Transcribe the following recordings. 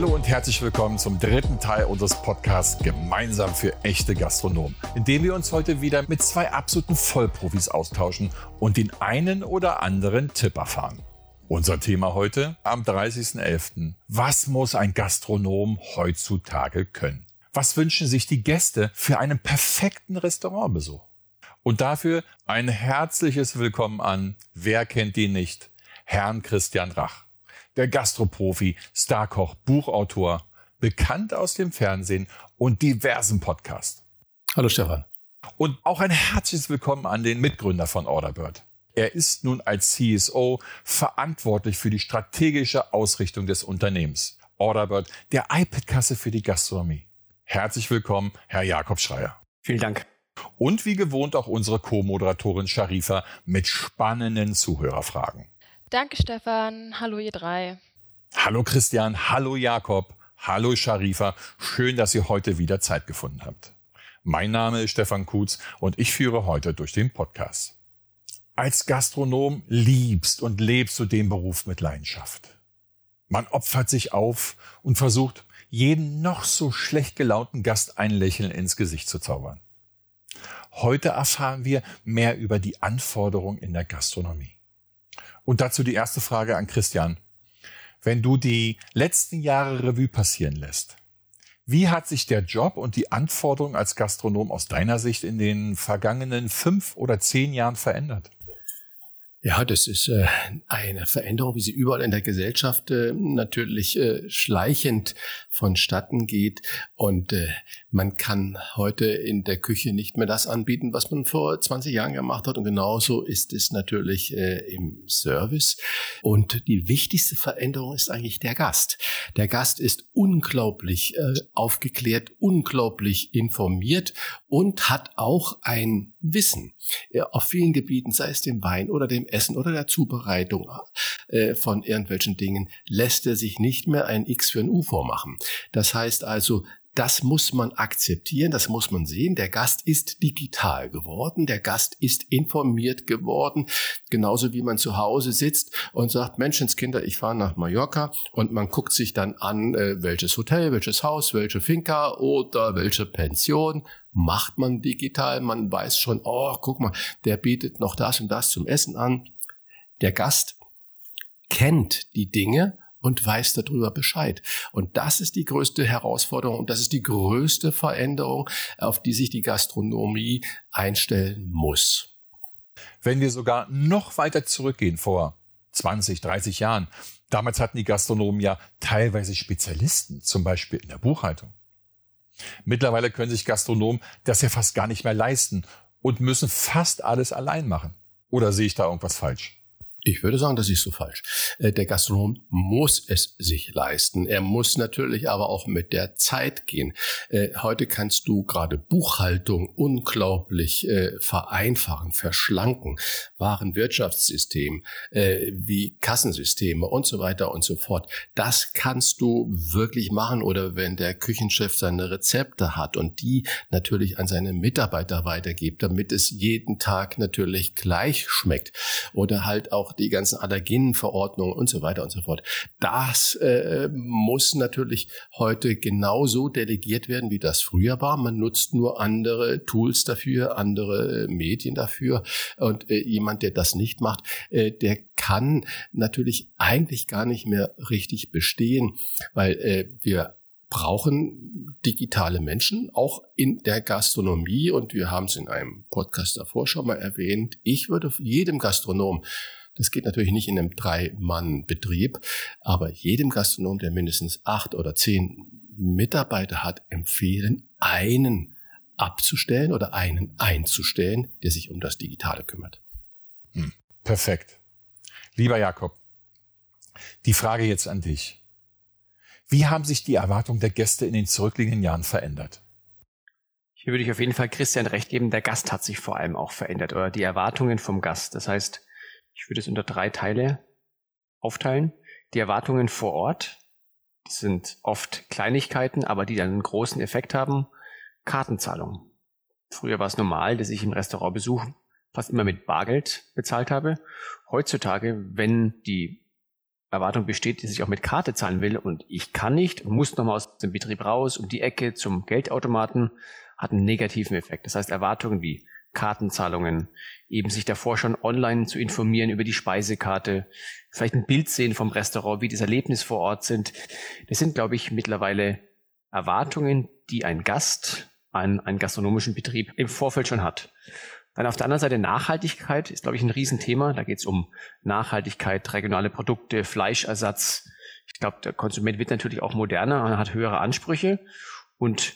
Hallo und herzlich willkommen zum dritten Teil unseres Podcasts Gemeinsam für echte Gastronomen, in dem wir uns heute wieder mit zwei absoluten Vollprofis austauschen und den einen oder anderen Tipp erfahren. Unser Thema heute am 30.11. Was muss ein Gastronom heutzutage können? Was wünschen sich die Gäste für einen perfekten Restaurantbesuch? Und dafür ein herzliches Willkommen an, wer kennt ihn nicht, Herrn Christian Rach der Gastroprofi, Starkoch, Buchautor, bekannt aus dem Fernsehen und diversen Podcasts. Hallo Stefan. Und auch ein herzliches Willkommen an den Mitgründer von Orderbird. Er ist nun als CSO verantwortlich für die strategische Ausrichtung des Unternehmens. Orderbird, der iPad-Kasse für die Gastronomie. Herzlich willkommen, Herr Jakob Schreier. Vielen Dank. Und wie gewohnt auch unsere Co-Moderatorin Sharifa mit spannenden Zuhörerfragen. Danke, Stefan. Hallo, ihr drei. Hallo, Christian. Hallo, Jakob. Hallo, Sharifa. Schön, dass ihr heute wieder Zeit gefunden habt. Mein Name ist Stefan Kutz und ich führe heute durch den Podcast. Als Gastronom liebst und lebst du den Beruf mit Leidenschaft. Man opfert sich auf und versucht, jeden noch so schlecht gelaunten Gast ein Lächeln ins Gesicht zu zaubern. Heute erfahren wir mehr über die Anforderungen in der Gastronomie. Und dazu die erste Frage an Christian. Wenn du die letzten Jahre Revue passieren lässt, wie hat sich der Job und die Anforderungen als Gastronom aus deiner Sicht in den vergangenen fünf oder zehn Jahren verändert? Ja, das ist äh, eine Veränderung, wie sie überall in der Gesellschaft äh, natürlich äh, schleichend vonstatten geht. Und äh, man kann heute in der Küche nicht mehr das anbieten, was man vor 20 Jahren gemacht hat. Und genauso ist es natürlich äh, im Service. Und die wichtigste Veränderung ist eigentlich der Gast. Der Gast ist unglaublich äh, aufgeklärt, unglaublich informiert und hat auch ein Wissen auf vielen Gebieten, sei es dem Wein oder dem Essen oder der Zubereitung äh, von irgendwelchen Dingen, lässt er sich nicht mehr ein X für ein U vormachen. Das heißt also, das muss man akzeptieren, das muss man sehen. Der Gast ist digital geworden, der Gast ist informiert geworden, genauso wie man zu Hause sitzt und sagt, Menschenskinder, ich fahre nach Mallorca und man guckt sich dann an, äh, welches Hotel, welches Haus, welche Finca oder welche Pension macht man digital. Man weiß schon, oh, guck mal, der bietet noch das und das zum Essen an. Der Gast kennt die Dinge und weiß darüber Bescheid. Und das ist die größte Herausforderung und das ist die größte Veränderung, auf die sich die Gastronomie einstellen muss. Wenn wir sogar noch weiter zurückgehen, vor 20, 30 Jahren, damals hatten die Gastronomen ja teilweise Spezialisten, zum Beispiel in der Buchhaltung. Mittlerweile können sich Gastronomen das ja fast gar nicht mehr leisten und müssen fast alles allein machen. Oder sehe ich da irgendwas falsch? Ich würde sagen, das ist so falsch. Äh, der Gastronom muss es sich leisten. Er muss natürlich aber auch mit der Zeit gehen. Äh, heute kannst du gerade Buchhaltung unglaublich äh, vereinfachen, verschlanken. Warenwirtschaftssystem wie Kassensysteme und so weiter und so fort. Das kannst du wirklich machen. Oder wenn der Küchenchef seine Rezepte hat und die natürlich an seine Mitarbeiter weitergibt, damit es jeden Tag natürlich gleich schmeckt. Oder halt auch die ganzen Allergenenverordnungen und so weiter und so fort. Das äh, muss natürlich heute genauso delegiert werden, wie das früher war. Man nutzt nur andere Tools dafür, andere äh, Medien dafür. Und äh, jemand, der das nicht macht, äh, der kann natürlich eigentlich gar nicht mehr richtig bestehen, weil äh, wir brauchen digitale Menschen, auch in der Gastronomie. Und wir haben es in einem Podcast davor schon mal erwähnt. Ich würde jedem Gastronom das geht natürlich nicht in einem Drei-Mann-Betrieb, aber jedem Gastronom, der mindestens acht oder zehn Mitarbeiter hat, empfehlen, einen abzustellen oder einen einzustellen, der sich um das Digitale kümmert. Hm, perfekt. Lieber Jakob, die Frage jetzt an dich. Wie haben sich die Erwartungen der Gäste in den zurückliegenden Jahren verändert? Hier würde ich auf jeden Fall Christian recht geben, der Gast hat sich vor allem auch verändert oder die Erwartungen vom Gast. Das heißt, ich würde es unter drei Teile aufteilen. Die Erwartungen vor Ort, das sind oft Kleinigkeiten, aber die dann einen großen Effekt haben. Kartenzahlung. Früher war es normal, dass ich im Restaurantbesuch fast immer mit Bargeld bezahlt habe. Heutzutage, wenn die Erwartung besteht, dass ich auch mit Karte zahlen will und ich kann nicht und muss nochmal aus dem Betrieb raus um die Ecke zum Geldautomaten, hat einen negativen Effekt. Das heißt, Erwartungen wie Kartenzahlungen, eben sich davor schon online zu informieren über die Speisekarte, vielleicht ein Bild sehen vom Restaurant, wie das Erlebnis vor Ort sind. Das sind, glaube ich, mittlerweile Erwartungen, die ein Gast an einen gastronomischen Betrieb im Vorfeld schon hat. Dann auf der anderen Seite Nachhaltigkeit ist, glaube ich, ein Riesenthema. Da geht es um Nachhaltigkeit, regionale Produkte, Fleischersatz. Ich glaube, der Konsument wird natürlich auch moderner und hat höhere Ansprüche. Und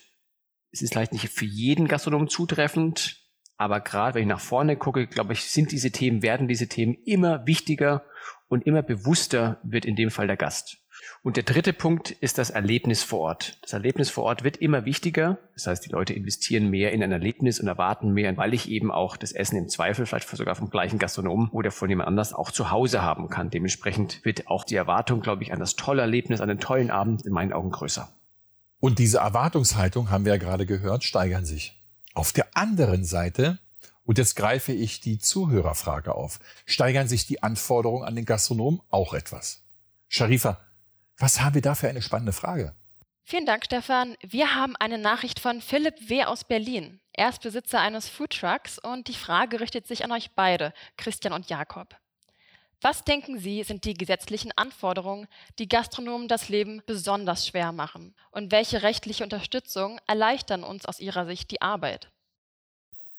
es ist vielleicht nicht für jeden Gastronomen zutreffend, aber gerade wenn ich nach vorne gucke, glaube ich, sind diese Themen, werden diese Themen immer wichtiger und immer bewusster wird in dem Fall der Gast. Und der dritte Punkt ist das Erlebnis vor Ort. Das Erlebnis vor Ort wird immer wichtiger. Das heißt, die Leute investieren mehr in ein Erlebnis und erwarten mehr, weil ich eben auch das Essen im Zweifel vielleicht sogar vom gleichen Gastronomen oder von jemand anders auch zu Hause haben kann. Dementsprechend wird auch die Erwartung, glaube ich, an das tolle Erlebnis, an den tollen Abend in meinen Augen größer. Und diese Erwartungshaltung, haben wir ja gerade gehört, steigern sich. Auf der anderen Seite, und jetzt greife ich die Zuhörerfrage auf, steigern sich die Anforderungen an den Gastronom auch etwas. Sharifa, was haben wir da für eine spannende Frage? Vielen Dank, Stefan. Wir haben eine Nachricht von Philipp W. aus Berlin. Er ist Besitzer eines Foodtrucks und die Frage richtet sich an euch beide, Christian und Jakob. Was denken Sie, sind die gesetzlichen Anforderungen, die Gastronomen das Leben besonders schwer machen? Und welche rechtliche Unterstützung erleichtern uns aus Ihrer Sicht die Arbeit?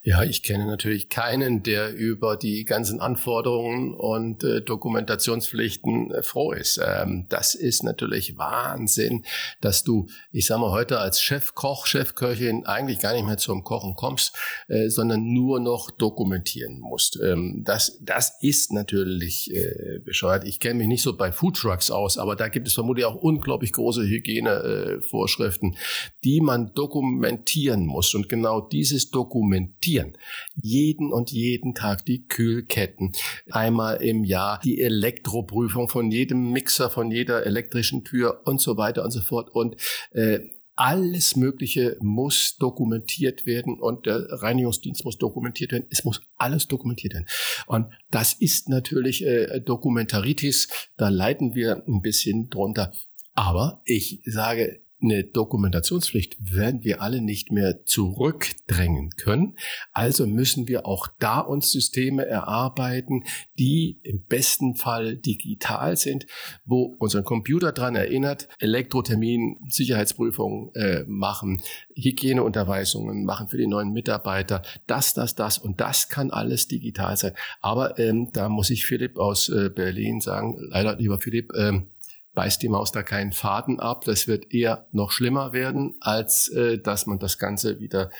Ja, ich kenne natürlich keinen, der über die ganzen Anforderungen und äh, Dokumentationspflichten äh, froh ist. Ähm, das ist natürlich Wahnsinn, dass du, ich sag mal, heute als Chefkoch, Chefköchin eigentlich gar nicht mehr zum Kochen kommst, äh, sondern nur noch dokumentieren musst. Ähm, das, das ist natürlich äh, bescheuert. Ich kenne mich nicht so bei Foodtrucks aus, aber da gibt es vermutlich auch unglaublich große Hygienevorschriften, die man dokumentieren muss. Und genau dieses Dokumentieren kontrollieren. Jeden und jeden Tag die Kühlketten. Einmal im Jahr die Elektroprüfung von jedem Mixer, von jeder elektrischen Tür und so weiter und so fort. Und äh, alles Mögliche muss dokumentiert werden und der Reinigungsdienst muss dokumentiert werden. Es muss alles dokumentiert werden. Und das ist natürlich äh, Dokumentaritis. Da leiden wir ein bisschen drunter. Aber ich sage, eine Dokumentationspflicht werden wir alle nicht mehr zurückdrängen können. Also müssen wir auch da uns Systeme erarbeiten, die im besten Fall digital sind, wo unser Computer dran erinnert, Elektrotermin, Sicherheitsprüfungen äh, machen, Hygieneunterweisungen machen für die neuen Mitarbeiter, das, das, das und das kann alles digital sein. Aber ähm, da muss ich Philipp aus äh, Berlin sagen, leider lieber Philipp, ähm, beißt die Maus da keinen Faden ab. Das wird eher noch schlimmer werden, als äh, dass man das Ganze wieder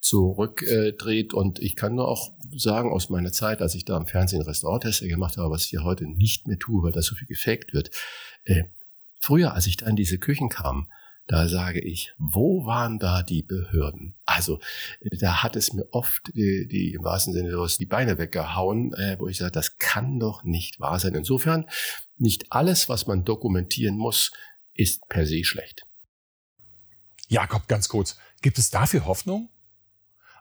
zurückdreht. Äh, und ich kann nur auch sagen, aus meiner Zeit, als ich da im Fernsehen Restauranttester gemacht habe, was ich hier heute nicht mehr tue, weil da so viel gefaked wird. Äh, früher, als ich da in diese Küchen kam, da sage ich, wo waren da die Behörden? Also da hat es mir oft die, die im wahrsten Sinne los die Beine weggehauen, äh, wo ich sage, das kann doch nicht wahr sein. Insofern, nicht alles, was man dokumentieren muss, ist per se schlecht. Jakob, ganz kurz, gibt es dafür Hoffnung?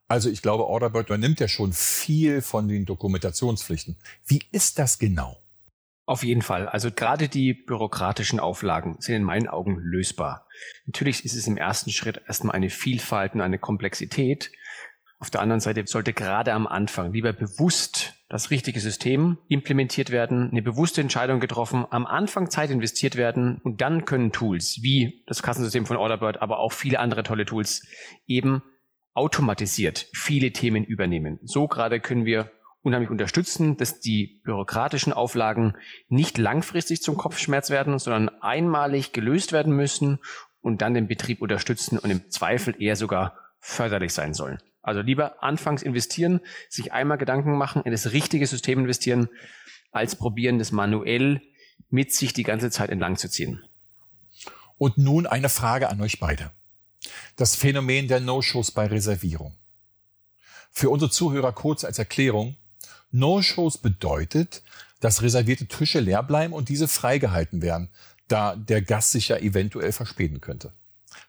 Also ich glaube, Orderbird übernimmt ja schon viel von den Dokumentationspflichten. Wie ist das genau? Auf jeden Fall. Also gerade die bürokratischen Auflagen sind in meinen Augen lösbar. Natürlich ist es im ersten Schritt erstmal eine Vielfalt und eine Komplexität. Auf der anderen Seite sollte gerade am Anfang lieber bewusst das richtige System implementiert werden, eine bewusste Entscheidung getroffen, am Anfang Zeit investiert werden und dann können Tools wie das Kassensystem von Orderbird, aber auch viele andere tolle Tools eben automatisiert viele Themen übernehmen. So gerade können wir unheimlich unterstützen, dass die bürokratischen Auflagen nicht langfristig zum Kopfschmerz werden, sondern einmalig gelöst werden müssen und dann den Betrieb unterstützen und im Zweifel eher sogar förderlich sein sollen. Also lieber anfangs investieren, sich einmal Gedanken machen, in das richtige System investieren, als probieren, das manuell mit sich die ganze Zeit entlang zu ziehen. Und nun eine Frage an euch beide. Das Phänomen der No-Shows bei Reservierung. Für unsere Zuhörer kurz als Erklärung. No-Shows bedeutet, dass reservierte Tische leer bleiben und diese freigehalten werden, da der Gast sich ja eventuell verspäten könnte.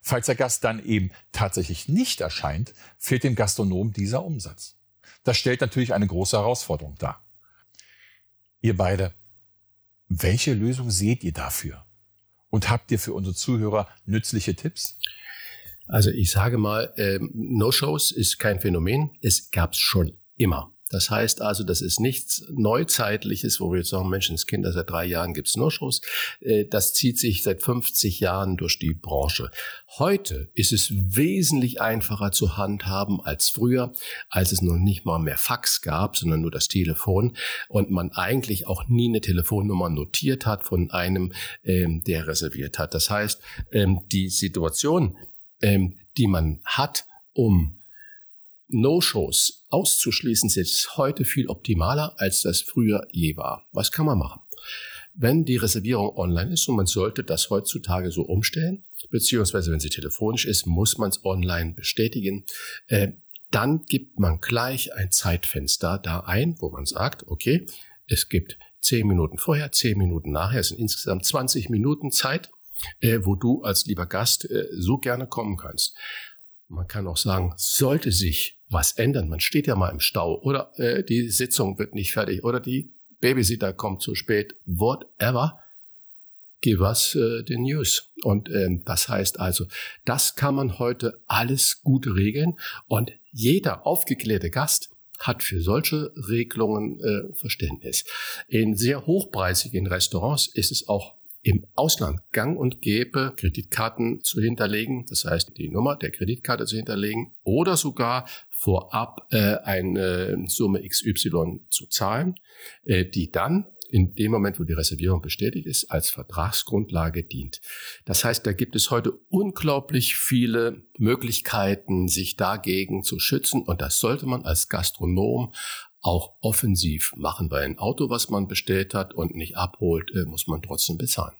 Falls der Gast dann eben tatsächlich nicht erscheint, fehlt dem Gastronom dieser Umsatz. Das stellt natürlich eine große Herausforderung dar. Ihr beide, Welche Lösung seht ihr dafür? Und habt ihr für unsere Zuhörer nützliche Tipps? Also ich sage mal, ähm, No-Shows ist kein Phänomen. Es gab es schon immer. Das heißt also, das ist nichts Neuzeitliches, wo wir jetzt sagen, Menschenskinder, seit drei Jahren gibt's No-Shows. Äh, das zieht sich seit 50 Jahren durch die Branche. Heute ist es wesentlich einfacher zu handhaben als früher, als es noch nicht mal mehr Fax gab, sondern nur das Telefon und man eigentlich auch nie eine Telefonnummer notiert hat von einem, ähm, der reserviert hat. Das heißt, ähm, die Situation, ähm, die man hat, um No-Shows auszuschließen, ist heute viel optimaler, als das früher je war. Was kann man machen? Wenn die Reservierung online ist und man sollte das heutzutage so umstellen, beziehungsweise wenn sie telefonisch ist, muss man es online bestätigen, äh, dann gibt man gleich ein Zeitfenster da ein, wo man sagt, okay, es gibt zehn Minuten vorher, zehn Minuten nachher, es sind insgesamt 20 Minuten Zeit, äh, wo du als lieber Gast äh, so gerne kommen kannst. Man kann auch sagen, sollte sich was ändern, man steht ja mal im Stau oder äh, die Sitzung wird nicht fertig oder die Babysitter kommt zu spät, whatever, give us äh, the news. Und ähm, das heißt also, das kann man heute alles gut regeln und jeder aufgeklärte Gast hat für solche Regelungen äh, Verständnis. In sehr hochpreisigen Restaurants ist es auch im Ausland gang und gäbe, Kreditkarten zu hinterlegen, das heißt die Nummer der Kreditkarte zu hinterlegen oder sogar vorab äh, eine Summe XY zu zahlen, äh, die dann in dem Moment, wo die Reservierung bestätigt ist, als Vertragsgrundlage dient. Das heißt, da gibt es heute unglaublich viele Möglichkeiten, sich dagegen zu schützen und das sollte man als Gastronom auch offensiv machen, weil ein Auto, was man bestellt hat und nicht abholt, äh, muss man trotzdem bezahlen.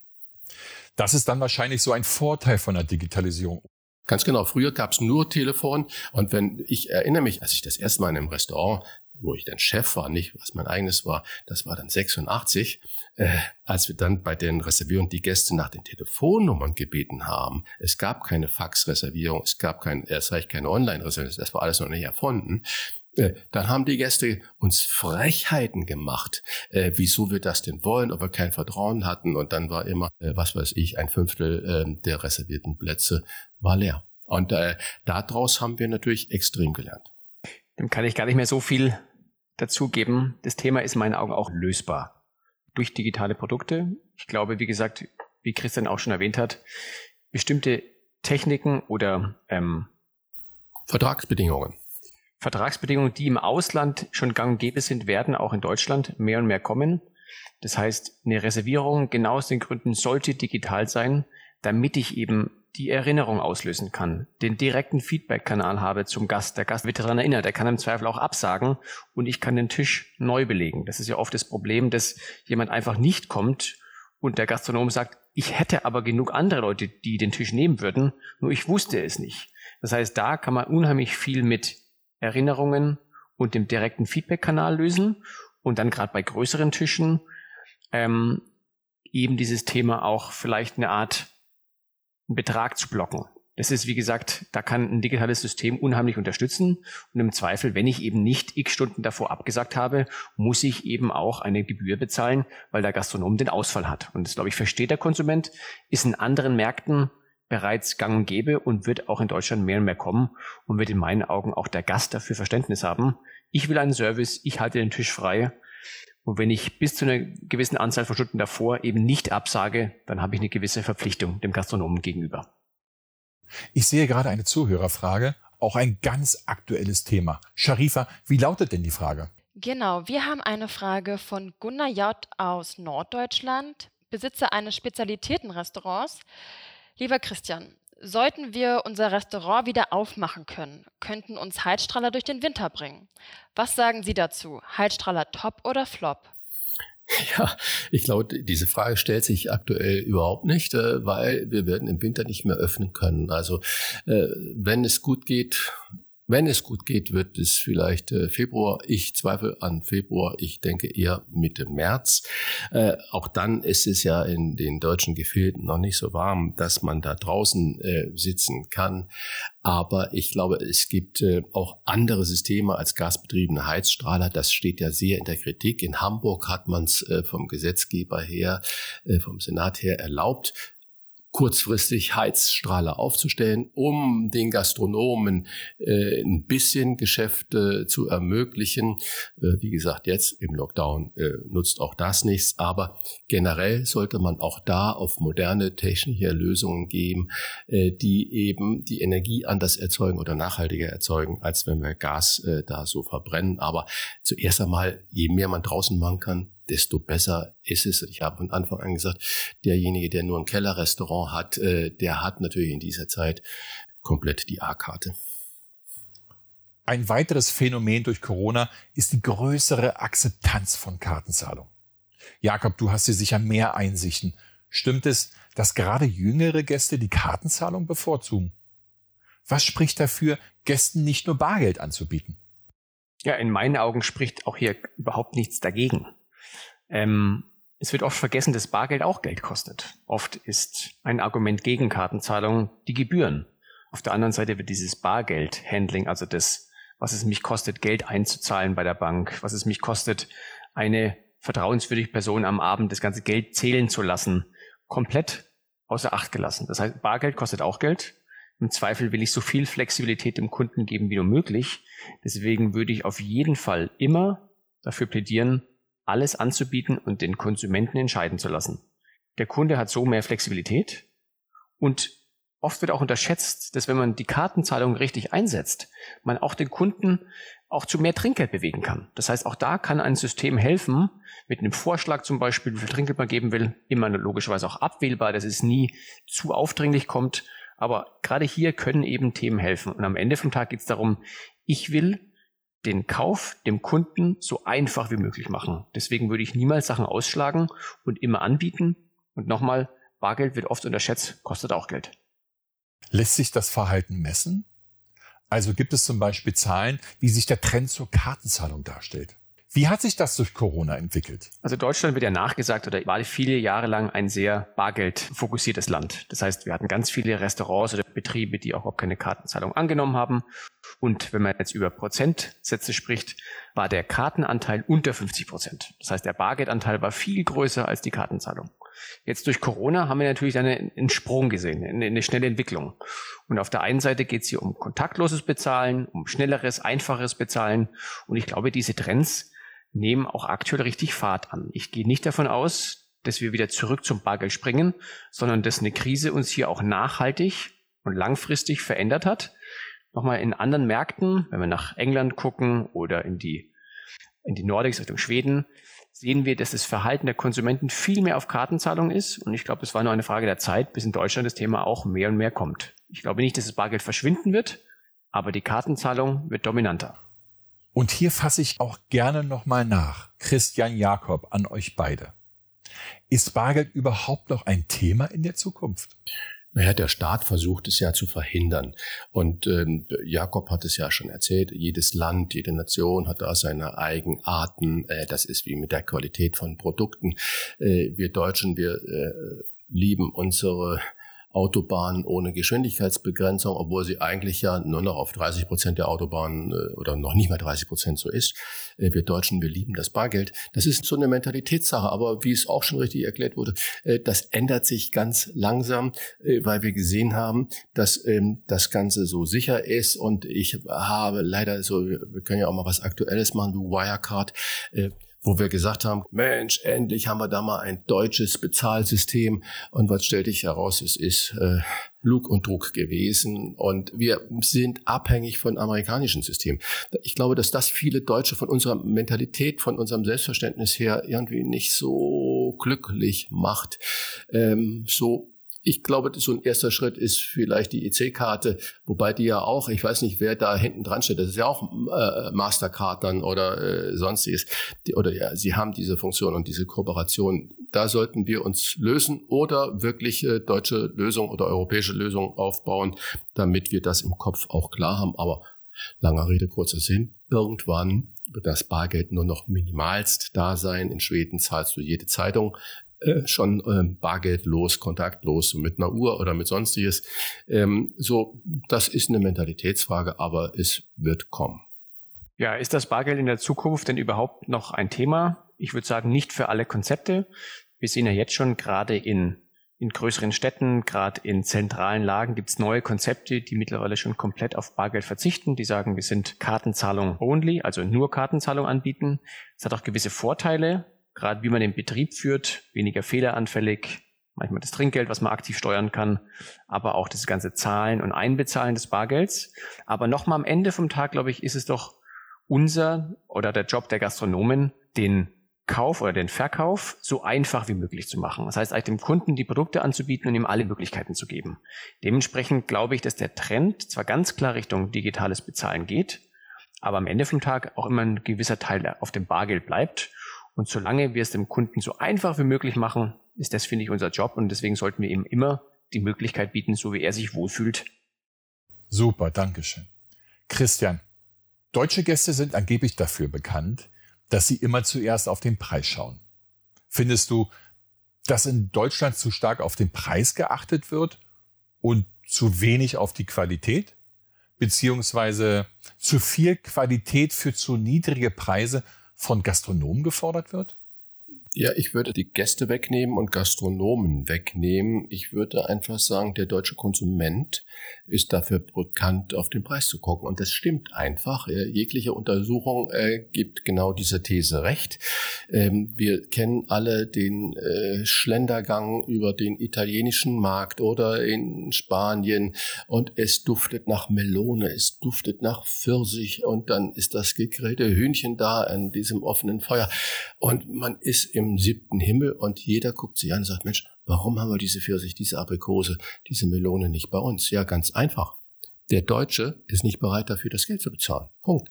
Das ist dann wahrscheinlich so ein Vorteil von der Digitalisierung. Ganz genau. Früher gab es nur Telefon. Und wenn ich erinnere mich, als ich das erste Mal in einem Restaurant, wo ich dann Chef war, nicht was mein eigenes war, das war dann 86, äh, als wir dann bei den Reservierungen die Gäste nach den Telefonnummern gebeten haben. Es gab keine Faxreservierung, es gab kein, erst recht keine Online-Reservierung, das war alles noch nicht erfunden. Äh, dann haben die Gäste uns Frechheiten gemacht, äh, wieso wir das denn wollen, ob wir kein Vertrauen hatten. Und dann war immer, äh, was weiß ich, ein Fünftel äh, der reservierten Plätze war leer. Und äh, daraus haben wir natürlich extrem gelernt. Dem kann ich gar nicht mehr so viel dazugeben. Das Thema ist in meinen Augen auch lösbar durch digitale Produkte. Ich glaube, wie gesagt, wie Christian auch schon erwähnt hat, bestimmte Techniken oder ähm, Vertragsbedingungen Vertragsbedingungen, die im Ausland schon gang und gäbe sind, werden auch in Deutschland mehr und mehr kommen. Das heißt, eine Reservierung genau aus den Gründen sollte digital sein, damit ich eben die Erinnerung auslösen kann, den direkten Feedback-Kanal habe zum Gast. Der Gast wird daran erinnert, er kann im Zweifel auch absagen und ich kann den Tisch neu belegen. Das ist ja oft das Problem, dass jemand einfach nicht kommt und der Gastronom sagt, ich hätte aber genug andere Leute, die den Tisch nehmen würden, nur ich wusste es nicht. Das heißt, da kann man unheimlich viel mit Erinnerungen und dem direkten Feedback-Kanal lösen und dann gerade bei größeren Tischen ähm, eben dieses Thema auch vielleicht eine Art Betrag zu blocken. Das ist, wie gesagt, da kann ein digitales System unheimlich unterstützen. Und im Zweifel, wenn ich eben nicht x Stunden davor abgesagt habe, muss ich eben auch eine Gebühr bezahlen, weil der Gastronom den Ausfall hat. Und das, glaube ich, versteht der Konsument, ist in anderen Märkten bereits gang und gäbe und wird auch in Deutschland mehr und mehr kommen und wird in meinen Augen auch der Gast dafür Verständnis haben. Ich will einen Service, ich halte den Tisch frei. Und wenn ich bis zu einer gewissen Anzahl von Stunden davor eben nicht absage, dann habe ich eine gewisse Verpflichtung dem Gastronomen gegenüber. Ich sehe gerade eine Zuhörerfrage, auch ein ganz aktuelles Thema. Sharifa, wie lautet denn die Frage? Genau, wir haben eine Frage von Gunnar J. aus Norddeutschland, Besitzer eines Spezialitätenrestaurants. Lieber Christian, sollten wir unser Restaurant wieder aufmachen können, könnten uns Heizstrahler durch den Winter bringen. Was sagen Sie dazu? Heizstrahler top oder flop? Ja, ich glaube, diese Frage stellt sich aktuell überhaupt nicht, äh, weil wir werden im Winter nicht mehr öffnen können. Also äh, wenn es gut geht, Wenn es gut geht, wird es vielleicht äh, Februar. Ich zweifle an Februar. Ich denke eher Mitte März. Äh, auch dann ist es ja in den deutschen Gefilden noch nicht so warm, dass man da draußen äh, sitzen kann. Aber ich glaube, es gibt äh, auch andere Systeme als gasbetriebene Heizstrahler. Das steht ja sehr in der Kritik. In Hamburg hat man es äh, vom Gesetzgeber her, äh, vom Senat her erlaubt kurzfristig Heizstrahler aufzustellen, um den Gastronomen äh, ein bisschen Geschäft äh, zu ermöglichen. Äh, wie gesagt, jetzt im Lockdown äh, nutzt auch das nichts, aber generell sollte man auch da auf moderne technische Lösungen gehen, äh, die eben die Energie anders erzeugen oder nachhaltiger erzeugen, als wenn wir Gas äh, da so verbrennen. Aber zuerst einmal, je mehr man draußen machen kann, desto besser ist es. Ich habe von Anfang an gesagt, derjenige, der nur ein Kellerrestaurant hat, äh, der hat natürlich in dieser Zeit komplett die A-Karte. Ein weiteres Phänomen durch Corona ist die größere Akzeptanz von Kartenzahlung. Jakob, du hast hier sicher mehr Einsichten. Stimmt es, dass gerade jüngere Gäste die Kartenzahlung bevorzugen? Was spricht dafür, Gästen nicht nur Bargeld anzubieten? Ja, in meinen Augen spricht auch hier überhaupt nichts dagegen. Ähm, es wird oft vergessen, dass Bargeld auch Geld kostet. Oft ist ein Argument gegen Kartenzahlungen die Gebühren. Auf der anderen Seite wird dieses Bargeld-Handling, also das, was es mich kostet, Geld einzuzahlen bei der Bank, was es mich kostet, eine vertrauenswürdige Person am Abend das ganze Geld zählen zu lassen, komplett außer Acht gelassen. Das heißt, Bargeld kostet auch Geld. Im Zweifel will ich so viel Flexibilität dem Kunden geben wie nur möglich. Deswegen würde ich auf jeden Fall immer dafür plädieren, alles anzubieten und den Konsumenten entscheiden zu lassen. Der Kunde hat so mehr Flexibilität und oft wird auch unterschätzt, dass wenn man die Kartenzahlung richtig einsetzt, man auch den Kunden auch zu mehr Trinkgeld bewegen kann. Das heißt, auch da kann ein System helfen, mit einem Vorschlag zum Beispiel, wie viel Trinkgeld man geben will, immer logischerweise auch abwählbar, dass es nie zu aufdringlich kommt. Aber gerade hier können eben Themen helfen. Und am Ende vom Tag geht es darum, ich will den Kauf dem Kunden so einfach wie möglich machen. Deswegen würde ich niemals Sachen ausschlagen und immer anbieten. Und nochmal, Bargeld wird oft unterschätzt, kostet auch Geld. Lässt sich das Verhalten messen? Also gibt es zum Beispiel Zahlen, wie sich der Trend zur Kartenzahlung darstellt? Wie hat sich das durch Corona entwickelt? Also Deutschland wird ja nachgesagt oder war viele Jahre lang ein sehr bargeldfokussiertes Land. Das heißt, wir hatten ganz viele Restaurants oder Betriebe, die auch überhaupt keine Kartenzahlung angenommen haben. Und wenn man jetzt über Prozentsätze spricht, war der Kartenanteil unter 50 Prozent. Das heißt, der Bargeldanteil war viel größer als die Kartenzahlung. Jetzt durch Corona haben wir natürlich eine, einen Sprung gesehen, eine, eine schnelle Entwicklung. Und auf der einen Seite geht es hier um kontaktloses Bezahlen, um schnelleres, einfacheres Bezahlen. Und ich glaube, diese Trends nehmen auch aktuell richtig Fahrt an. Ich gehe nicht davon aus, dass wir wieder zurück zum Bargeld springen, sondern dass eine Krise uns hier auch nachhaltig und langfristig verändert hat. Nochmal in anderen Märkten, wenn wir nach England gucken oder in die, in die Nordics Richtung Schweden, sehen wir, dass das Verhalten der Konsumenten viel mehr auf Kartenzahlung ist. Und ich glaube, es war nur eine Frage der Zeit, bis in Deutschland das Thema auch mehr und mehr kommt. Ich glaube nicht, dass das Bargeld verschwinden wird, aber die Kartenzahlung wird dominanter. Und hier fasse ich auch gerne nochmal nach. Christian Jakob an euch beide. Ist Bargeld überhaupt noch ein Thema in der Zukunft? Naja, der Staat versucht es ja zu verhindern. Und ähm, Jakob hat es ja schon erzählt, jedes Land, jede Nation hat da seine Eigenarten. Äh, das ist wie mit der Qualität von Produkten. Äh, wir Deutschen, wir äh, lieben unsere Autobahnen ohne Geschwindigkeitsbegrenzung, obwohl sie eigentlich ja nur noch auf 30 Prozent der Autobahnen äh, oder noch nicht mal 30 Prozent so ist. Äh, wir Deutschen, wir lieben das Bargeld. Das ist so eine Mentalitätssache, aber wie es auch schon richtig erklärt wurde, äh, das ändert sich ganz langsam, weil wir gesehen haben, dass ähm, das Ganze so sicher ist und ich habe leider so, wir können ja auch mal was Aktuelles machen, du Wirecard, wo wir gesagt haben, Mensch, endlich haben wir da mal ein deutsches Bezahlsystem. Und was stellte ich heraus? Es ist äh, Lug und Druck gewesen. Und wir sind abhängig von amerikanischen Systemen. Ich glaube, dass das viele Deutsche von unserer Mentalität, von unserem Selbstverständnis her irgendwie nicht so glücklich macht. Ähm, so ich glaube, so ein erster Schritt ist vielleicht die EC-Karte, wobei die ja auch, ich weiß nicht, wer da hinten dran steht, das ist ja auch äh, Mastercard dann oder äh, sonstiges, die, oder ja, sie haben diese Funktion und diese Kooperation. Da sollten wir uns lösen oder wirklich äh, deutsche Lösung oder europäische Lösung aufbauen, damit wir das im Kopf auch klar haben. Aber Langer Rede, kurzer Sinn. Irgendwann wird das Bargeld nur noch minimalst da sein. In Schweden zahlst du jede Zeitung äh, schon ähm, bargeldlos, kontaktlos, mit einer Uhr oder mit sonstiges. Ähm, so, das ist eine Mentalitätsfrage, aber es wird kommen. Ja, ist das Bargeld in der Zukunft denn überhaupt noch ein Thema? Ich würde sagen, nicht für alle Konzepte. Wir sehen ja jetzt schon gerade in, in größeren Städten, gerade in zentralen Lagen gibt es neue Konzepte, die mittlerweile schon komplett auf Bargeld verzichten. Die sagen, wir sind Kartenzahlung only, also nur Kartenzahlung anbieten. Es hat auch gewisse Vorteile, gerade wie man den Betrieb führt, weniger fehleranfällig, manchmal das Trinkgeld, was man aktiv steuern kann, aber auch das ganze Zahlen und Einbezahlen des Bargelds. Aber nochmal am Ende vom Tag, glaube ich, ist es doch unser oder der Job der Gastronomen, den Kauf oder den Verkauf so einfach wie möglich zu machen. Das heißt, eigentlich dem Kunden die Produkte anzubieten und ihm alle Möglichkeiten zu geben. Dementsprechend glaube ich, dass der Trend zwar ganz klar Richtung digitales Bezahlen geht, aber am Ende vom Tag auch immer ein gewisser Teil auf dem Bargeld bleibt. Und solange wir es dem Kunden so einfach wie möglich machen, ist das, finde ich, unser Job. Und deswegen sollten wir ihm immer die Möglichkeit bieten, so wie er sich wohlfühlt. Super, Dankeschön. Christian, Deutsche Gäste sind angeblich dafür bekannt, dass sie immer zuerst auf den Preis schauen. Findest du, dass in Deutschland zu stark auf den Preis geachtet wird und zu wenig auf die Qualität? Beziehungsweise zu viel Qualität für zu niedrige Preise von Gastronomen gefordert wird? Ja, ich würde die Gäste wegnehmen und Gastronomen wegnehmen. Ich würde einfach sagen, der deutsche Konsument ist dafür bekannt, auf den Preis zu gucken. Und das stimmt einfach. Jegliche Untersuchung äh, gibt genau dieser These recht. Ähm, wir kennen alle den äh, Schlendergang über den italienischen Markt oder in Spanien und es duftet nach Melone, es duftet nach Pfirsich und dann ist das gegrillte Hühnchen da an diesem offenen Feuer und man ist im siebten Himmel und jeder guckt sich an und sagt, Mensch, warum haben wir diese Pfirsich, diese Aprikose, diese Melone nicht bei uns? Ja, ganz einfach. Der Deutsche ist nicht bereit dafür, das Geld zu bezahlen. Punkt.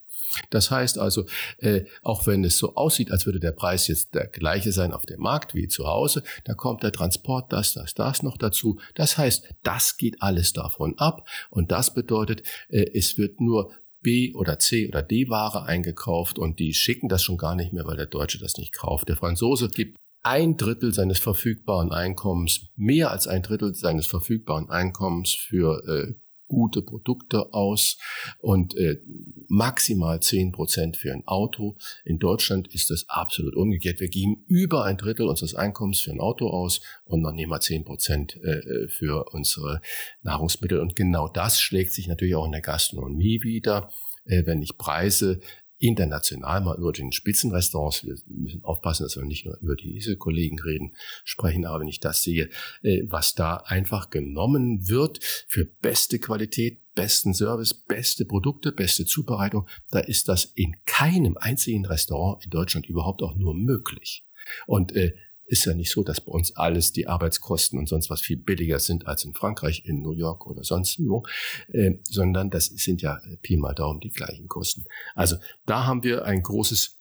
Das heißt also, äh, auch wenn es so aussieht, als würde der Preis jetzt der gleiche sein auf dem Markt wie zu Hause, da kommt der Transport, das, das, das noch dazu. Das heißt, das geht alles davon ab und das bedeutet, äh, es wird nur B oder C oder D Ware eingekauft und die schicken das schon gar nicht mehr, weil der Deutsche das nicht kauft. Der Franzose gibt ein Drittel seines verfügbaren Einkommens, mehr als ein Drittel seines verfügbaren Einkommens für äh, gute Produkte aus und äh, maximal zehn Prozent für ein Auto. In Deutschland ist das absolut umgekehrt. Wir geben über ein Drittel unseres Einkommens für ein Auto aus und noch nicht mal zehn Prozent äh, für unsere Nahrungsmittel. Und genau das schlägt sich natürlich auch in der Gastronomie wieder. Äh, wenn ich Preise international mal über den Spitzenrestaurants, wir müssen aufpassen, dass wir nicht nur über diese Kollegen reden, sprechen, aber wenn ich das sehe, äh, was da einfach genommen wird für beste Qualität, besten Service, beste Produkte, beste Zubereitung, da ist das in keinem einzigen Restaurant in Deutschland überhaupt auch nur möglich. Und äh, ist ja nicht so, dass bei uns alles die Arbeitskosten und sonst was viel billiger sind als in Frankreich, in New York oder sonst wo, äh, sondern das sind ja Pi mal Daumen die gleichen Kosten. Also da haben wir ein großes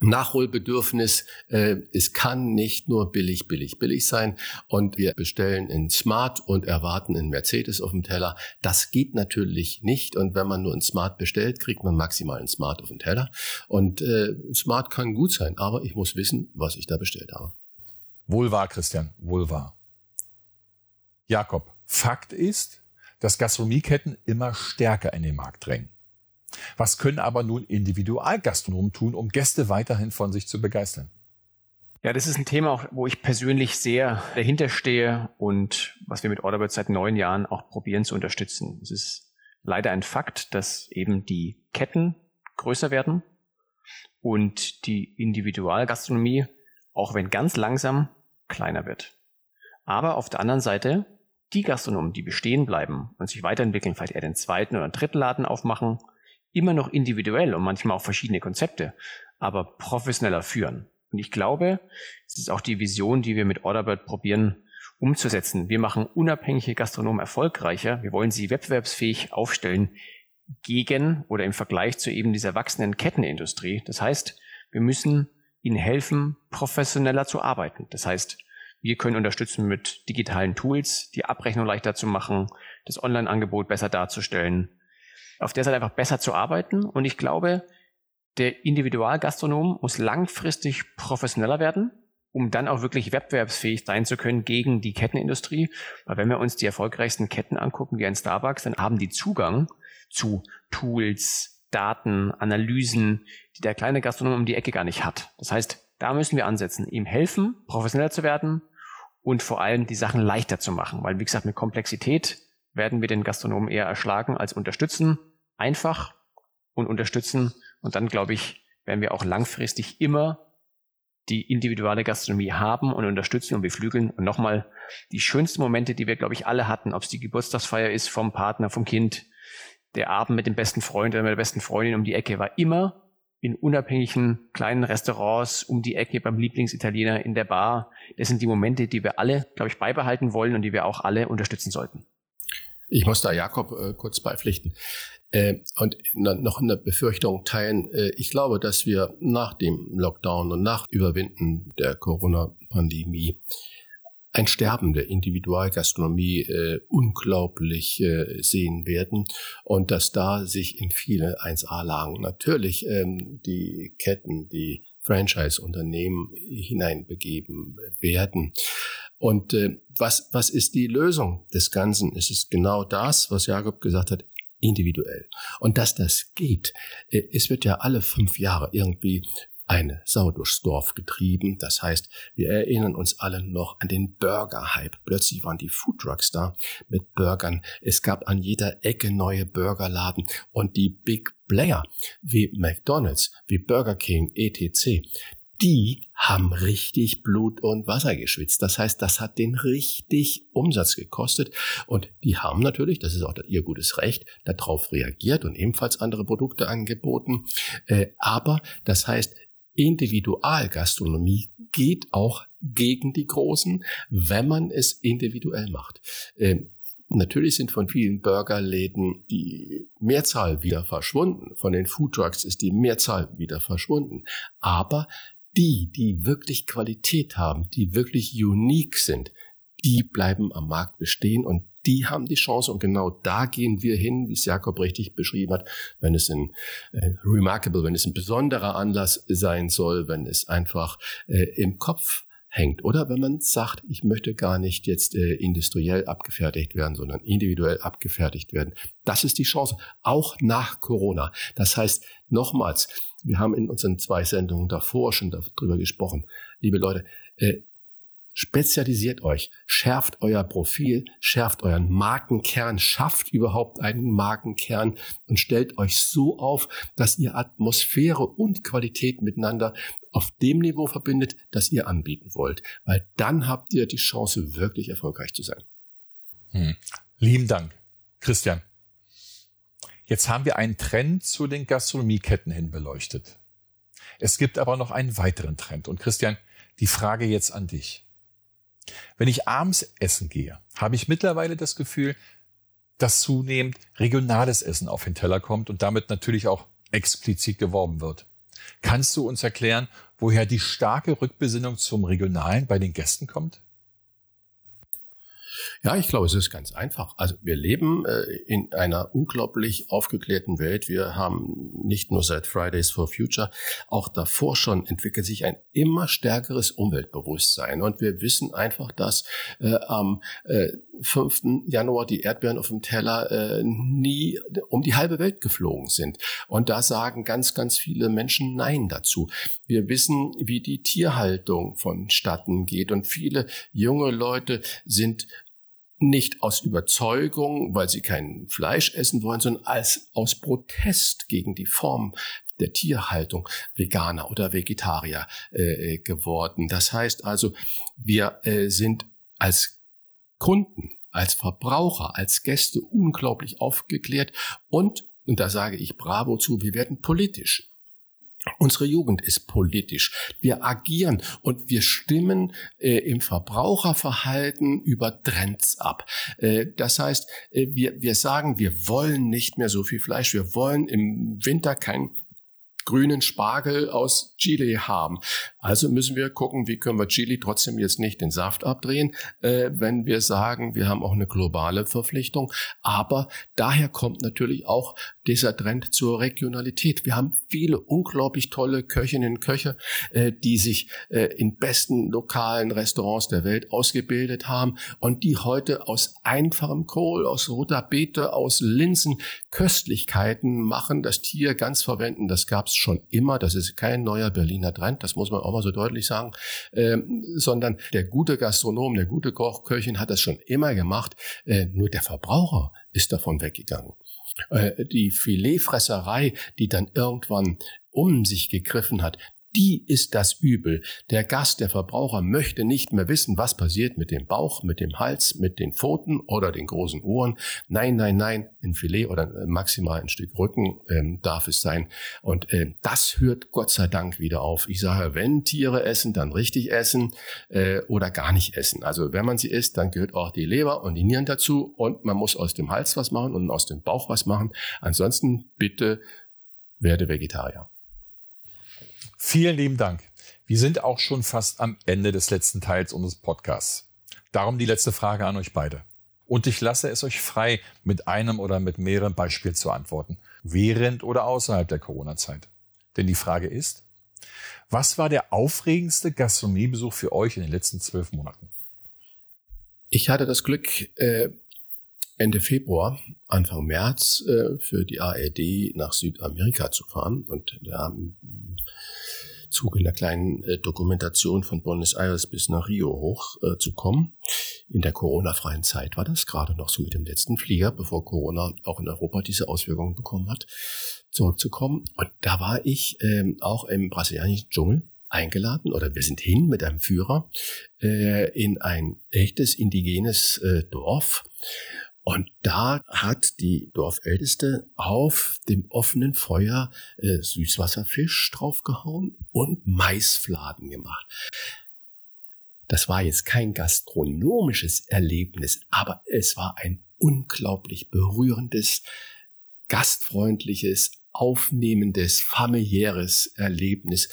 Nachholbedürfnis. Äh, es kann nicht nur billig, billig, billig sein. Und wir bestellen in Smart und erwarten in Mercedes auf dem Teller. Das geht natürlich nicht. Und wenn man nur in Smart bestellt, kriegt man maximal in Smart auf dem Teller. Und äh, Smart kann gut sein, aber ich muss wissen, was ich da bestellt habe. Wohl wahr, Christian, wohl wahr. Jakob, Fakt ist, dass Gastronomieketten immer stärker in den Markt drängen. Was können aber nun Individualgastronomen tun, um Gäste weiterhin von sich zu begeistern? Ja, das ist ein Thema, wo ich persönlich sehr dahinter stehe und was wir mit Orderbird seit neun Jahren auch probieren zu unterstützen. Es ist leider ein Fakt, dass eben die Ketten größer werden und die Individualgastronomie, auch wenn ganz langsam, kleiner wird. Aber auf der anderen Seite, die Gastronomen, die bestehen bleiben und sich weiterentwickeln, vielleicht eher den zweiten oder dritten Laden aufmachen, immer noch individuell und manchmal auch verschiedene Konzepte, aber professioneller führen. Und ich glaube, es ist auch die Vision, die wir mit Orderbird probieren umzusetzen. Wir machen unabhängige Gastronomen erfolgreicher. Wir wollen sie wettbewerbsfähig aufstellen gegen oder im Vergleich zu eben dieser wachsenden Kettenindustrie. Das heißt, wir müssen ihnen helfen, professioneller zu arbeiten. Das heißt, wir können unterstützen mit digitalen Tools, die Abrechnung leichter zu machen, das Online-Angebot besser darzustellen, auf der Seite einfach besser zu arbeiten. Und ich glaube, der Individualgastronom muss langfristig professioneller werden, um dann auch wirklich wettbewerbsfähig sein zu können gegen die Kettenindustrie. Weil wenn wir uns die erfolgreichsten Ketten angucken, wie ein Starbucks, dann haben die Zugang zu Tools, Daten, Analysen, die der kleine Gastronom um die Ecke gar nicht hat. Das heißt, da müssen wir ansetzen, ihm helfen, professioneller zu werden und vor allem die Sachen leichter zu machen. Weil, wie gesagt, mit Komplexität werden wir den Gastronomen eher erschlagen als unterstützen. Einfach und unterstützen. Und dann, glaube ich, werden wir auch langfristig immer die individuelle Gastronomie haben und unterstützen und beflügeln. Und nochmal, die schönsten Momente, die wir, glaube ich, alle hatten, ob es die Geburtstagsfeier ist vom Partner, vom Kind, der Abend mit dem besten Freund oder mit der besten Freundin um die Ecke, war immer in unabhängigen kleinen Restaurants um die Ecke beim Lieblingsitaliener in der Bar. Das sind die Momente, die wir alle, glaube ich, beibehalten wollen und die wir auch alle unterstützen sollten. Ich muss da Jakob äh, kurz beipflichten äh, und noch eine Befürchtung teilen. Äh, ich glaube, dass wir nach dem Lockdown und nach Überwinden der Corona-Pandemie ein Sterben der Individualgastronomie äh, unglaublich äh, sehen werden und dass da sich in viele 1A-Lagen natürlich ähm, die Ketten, die Franchise-Unternehmen hineinbegeben werden. Und äh, was, was ist die Lösung des Ganzen? Es ist genau das, was Jakob gesagt hat, individuell. Und dass das geht, äh, es wird ja alle fünf Jahre irgendwie eine Sau durchs Dorf getrieben. Das heißt, wir erinnern uns alle noch an den Burger-Hype. Plötzlich waren die Foodtrucks da mit Burgern. Es gab an jeder Ecke neue Burgerladen und die Big Player wie McDonald's, wie Burger King, etc die haben richtig Blut und Wasser geschwitzt. Das heißt, das hat den richtig Umsatz gekostet. Und die haben natürlich, das ist auch ihr gutes Recht, darauf reagiert und ebenfalls andere Produkte angeboten. Äh, aber das heißt, Individualgastronomie geht auch gegen die Großen, wenn man es individuell macht. Ähm, natürlich sind von vielen Burgerläden die Mehrzahl wieder verschwunden. Von den Foodtrucks ist die Mehrzahl wieder verschwunden. Aber die, die wirklich Qualität haben, die wirklich unique sind, die bleiben am Markt bestehen und die haben die Chance und genau da gehen wir hin, wie es Jakob richtig beschrieben hat, wenn es ein äh, remarkable, wenn es ein besonderer Anlass sein soll, wenn es einfach äh, im Kopf hängt. Oder wenn man sagt, ich möchte gar nicht jetzt äh, industriell abgefertigt werden, sondern individuell abgefertigt werden. Das ist die Chance, auch nach Corona. Das heißt, nochmals, wir haben in unseren zwei Sendungen davor schon darüber gesprochen. Liebe Leute, äh, spezialisiert euch, schärft euer Profil, schärft euren Markenkern, schafft überhaupt einen Markenkern und stellt euch so auf, dass ihr Atmosphäre und Qualität miteinander auf dem Niveau verbindet, das ihr anbieten wollt. Weil dann habt ihr die Chance, wirklich erfolgreich zu sein. Hm. Lieben Dank, Christian. Jetzt haben wir einen Trend zu den Gastronomieketten hin beleuchtet. Es gibt aber noch einen weiteren Trend. Und Christian, die Frage jetzt an dich. Wenn ich abends essen gehe, habe ich mittlerweile das Gefühl, dass zunehmend regionales Essen auf den Teller kommt und damit natürlich auch explizit geworben wird. Kannst du uns erklären, woher die starke Rückbesinnung zum Regionalen bei den Gästen kommt? Ja, ich glaube, es ist ganz einfach. Also wir leben äh, in einer unglaublich aufgeklärten Welt. Wir haben nicht nur seit Fridays for Future, auch davor schon entwickelt sich ein immer stärkeres Umweltbewusstsein. Und wir wissen einfach, dass äh, am äh, 5. Januar die Erdbeeren auf dem Teller äh, nie um die halbe Welt geflogen sind. Und da sagen ganz, ganz viele Menschen Nein dazu. Wir wissen, wie die Tierhaltung vonstatten geht. Und viele junge Leute sind nicht aus Überzeugung, weil sie kein Fleisch essen wollen, sondern als aus Protest gegen die Form der Tierhaltung Veganer oder Vegetarier äh, äh, geworden. Das heißt also, wir äh, sind als Kunden, als Verbraucher, als Gäste unglaublich aufgeklärt und, und da sage ich Bravo zu, wir werden politisch. Unsere Jugend ist politisch. Wir agieren und wir stimmen äh, im Verbraucherverhalten über Trends ab. Äh, das heißt, äh, wir, wir sagen, wir wollen nicht mehr so viel Fleisch. Wir wollen im Winter kein grünen Spargel aus Chile haben. Also müssen wir gucken, wie können wir Chile trotzdem jetzt nicht den Saft abdrehen, äh, wenn wir sagen, wir haben auch eine globale Verpflichtung. Aber daher kommt natürlich auch dieser Trend zur Regionalität. Wir haben viele unglaublich tolle Köchinnen und Köche, äh, die sich äh, in besten lokalen Restaurants der Welt ausgebildet haben und die heute aus einfachem Kohl, aus roter Beete, aus Linsen Köstlichkeiten machen, das Tier ganz verwenden. Das gab es schon immer. Das ist kein neuer Berliner Trend. Das muss man auch mal so deutlich sagen. Ähm, sondern der gute Gastronom, der gute Koch, Köchin hat das schon immer gemacht. Äh, nur der Verbraucher ist davon weggegangen. Äh, die Filetfresserei, die dann irgendwann um sich gegriffen hat, die ist das Übel. Der Gast, der Verbraucher möchte nicht mehr wissen, was passiert mit dem Bauch, mit dem Hals, mit den Pfoten oder den großen Ohren. Nein, nein, nein, ein Filet oder äh, maximal ein Stück Rücken ähm, darf es sein. Und äh, das hört Gott sei Dank wieder auf. Ich sage, wenn Tiere essen, dann richtig essen äh, oder gar nicht essen. Also wenn man sie isst, dann gehört auch die Leber und die Nieren dazu und man muss aus dem Hals was machen und aus dem Bauch was machen. Ansonsten bitte werde Vegetarier. Vielen lieben Dank. Wir sind auch schon fast am Ende des letzten Teils unseres Podcasts. Darum die letzte Frage an euch beide. Und ich lasse es euch frei, mit einem oder mit mehreren Beispielen zu antworten, während oder außerhalb der Corona-Zeit. Denn die Frage ist, was war der aufregendste Gastronomiebesuch für euch in den letzten zwölf Monaten? Ich hatte das Glück, äh, Ende Februar, Anfang März äh, für die ARD nach Südamerika zu fahren und da Zuge einer kleinen äh, Dokumentation von Buenos Aires bis nach Rio hoch äh, zu kommen. In der Corona-freien Zeit war das gerade noch so mit dem letzten Flieger, bevor Corona auch in Europa diese Auswirkungen bekommen hat, zurückzukommen. Und da war ich ähm, auch im brasilianischen Dschungel eingeladen oder wir sind hin mit einem Führer äh, in ein echtes indigenes äh, Dorf und da hat die Dorfälteste auf dem offenen Feuer äh, Süßwasserfisch draufgehauen und Maisfladen gemacht. Das war jetzt kein gastronomisches Erlebnis, aber es war ein unglaublich berührendes, gastfreundliches, aufnehmendes, familiäres Erlebnis,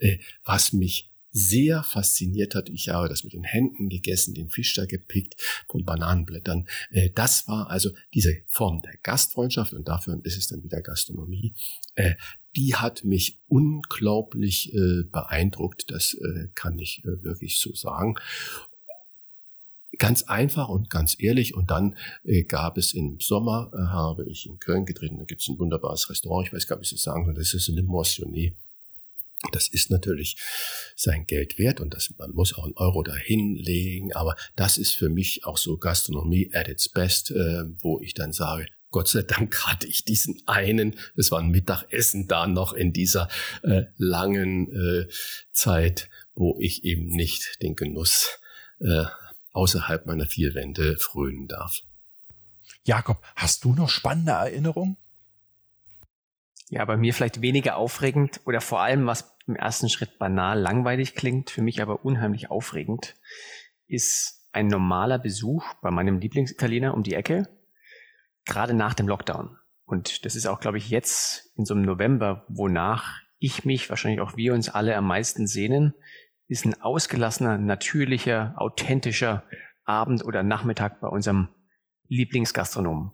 äh, was mich sehr fasziniert hat. Ich habe das mit den Händen gegessen, den Fisch da gepickt von Bananenblättern. Äh, das war also diese Form der Gastfreundschaft und dafür ist es dann wieder Gastronomie. Äh, die hat mich unglaublich äh, beeindruckt. Das kann ich wirklich so sagen ganz einfach und ganz ehrlich. Und dann äh, gab es im Sommer, äh, habe ich in Köln getreten, da gibt es ein wunderbares Restaurant, ich weiß gar nicht, wie ich es sagen soll, das ist Le Moissonnet. Das ist natürlich sein Geld wert und das, man muss auch einen Euro dahinlegen, aber das ist für mich auch so Gastronomie at its best, äh, wo ich dann sage, Gott sei Dank hatte ich diesen einen, es war ein Mittagessen da noch in dieser äh, langen äh, Zeit, wo ich eben nicht den Genuss äh, außerhalb meiner vier Wände frönen darf. Jakob, hast du noch spannende Erinnerungen? Ja, bei mir vielleicht weniger aufregend oder vor allem, was im ersten Schritt banal langweilig klingt, für mich aber unheimlich aufregend, ist ein normaler Besuch bei meinem Lieblingsitaliener um die Ecke, gerade nach dem Lockdown. Und das ist auch, glaube ich, jetzt in so einem November, wonach ich mich, wahrscheinlich auch wir uns alle am meisten sehnen, ist ein ausgelassener, natürlicher, authentischer Abend oder Nachmittag bei unserem Lieblingsgastronomen.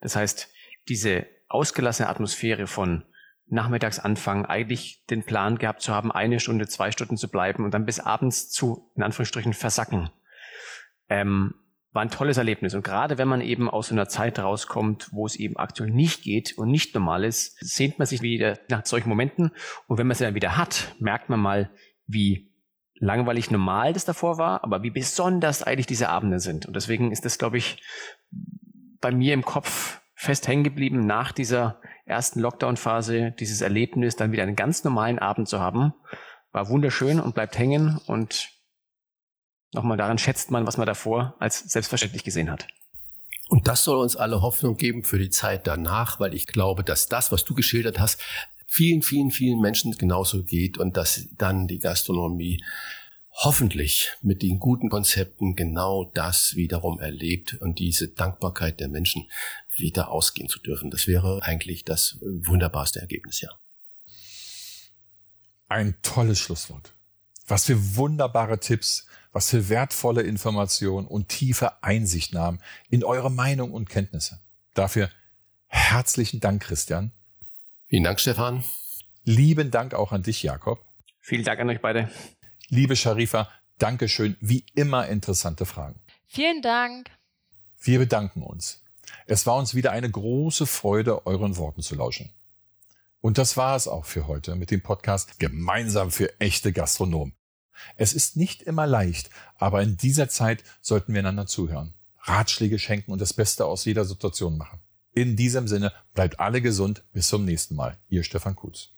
Das heißt, diese ausgelassene Atmosphäre von Nachmittagsanfang eigentlich den Plan gehabt zu haben, eine Stunde, zwei Stunden zu bleiben und dann bis abends zu, in Anführungsstrichen, versacken. Ähm, war ein tolles Erlebnis. Und gerade wenn man eben aus einer Zeit rauskommt, wo es eben aktuell nicht geht und nicht normal ist, sehnt man sich wieder nach solchen Momenten. Und wenn man es dann wieder hat, merkt man mal, wie langweilig normal das davor war, aber wie besonders eigentlich diese Abende sind. Und deswegen ist das, glaube ich, bei mir im Kopf fest hängen geblieben, nach dieser ersten Lockdown-Phase dieses Erlebnis dann wieder einen ganz normalen Abend zu haben. War wunderschön und bleibt hängen und nochmal daran schätzt man, was man davor als selbstverständlich gesehen hat. Und das soll uns alle Hoffnung geben für die Zeit danach, weil ich glaube, dass das, was du geschildert hast, vielen, vielen, vielen Menschen genauso geht und dass dann die Gastronomie hoffentlich mit den guten Konzepten genau das wiederum erlebt und diese Dankbarkeit der Menschen wieder ausgehen zu dürfen. Das wäre eigentlich das wunderbarste Ergebnis, ja. Ein tolles Schlusswort. Was für wunderbare Tipps, was für wertvolle Informationen und tiefe Einsichtnahmen in eure Meinung und Kenntnisse. Dafür herzlichen Dank, Christian. Vielen Dank, Stefan. Lieben Dank auch an dich, Jakob. Vielen Dank an euch beide. Liebe Sharifa, Dankeschön. Wie immer interessante Fragen. Vielen Dank. Wir bedanken uns. Es war uns wieder eine große Freude, euren Worten zu lauschen. Und das war es auch für heute mit dem Podcast Gemeinsam für echte Gastronomen. Es ist nicht immer leicht, aber in dieser Zeit sollten wir einander zuhören, Ratschläge schenken und das Beste aus jeder Situation machen. In diesem Sinne bleibt alle gesund. Bis zum nächsten Mal. Ihr Stefan Kutz.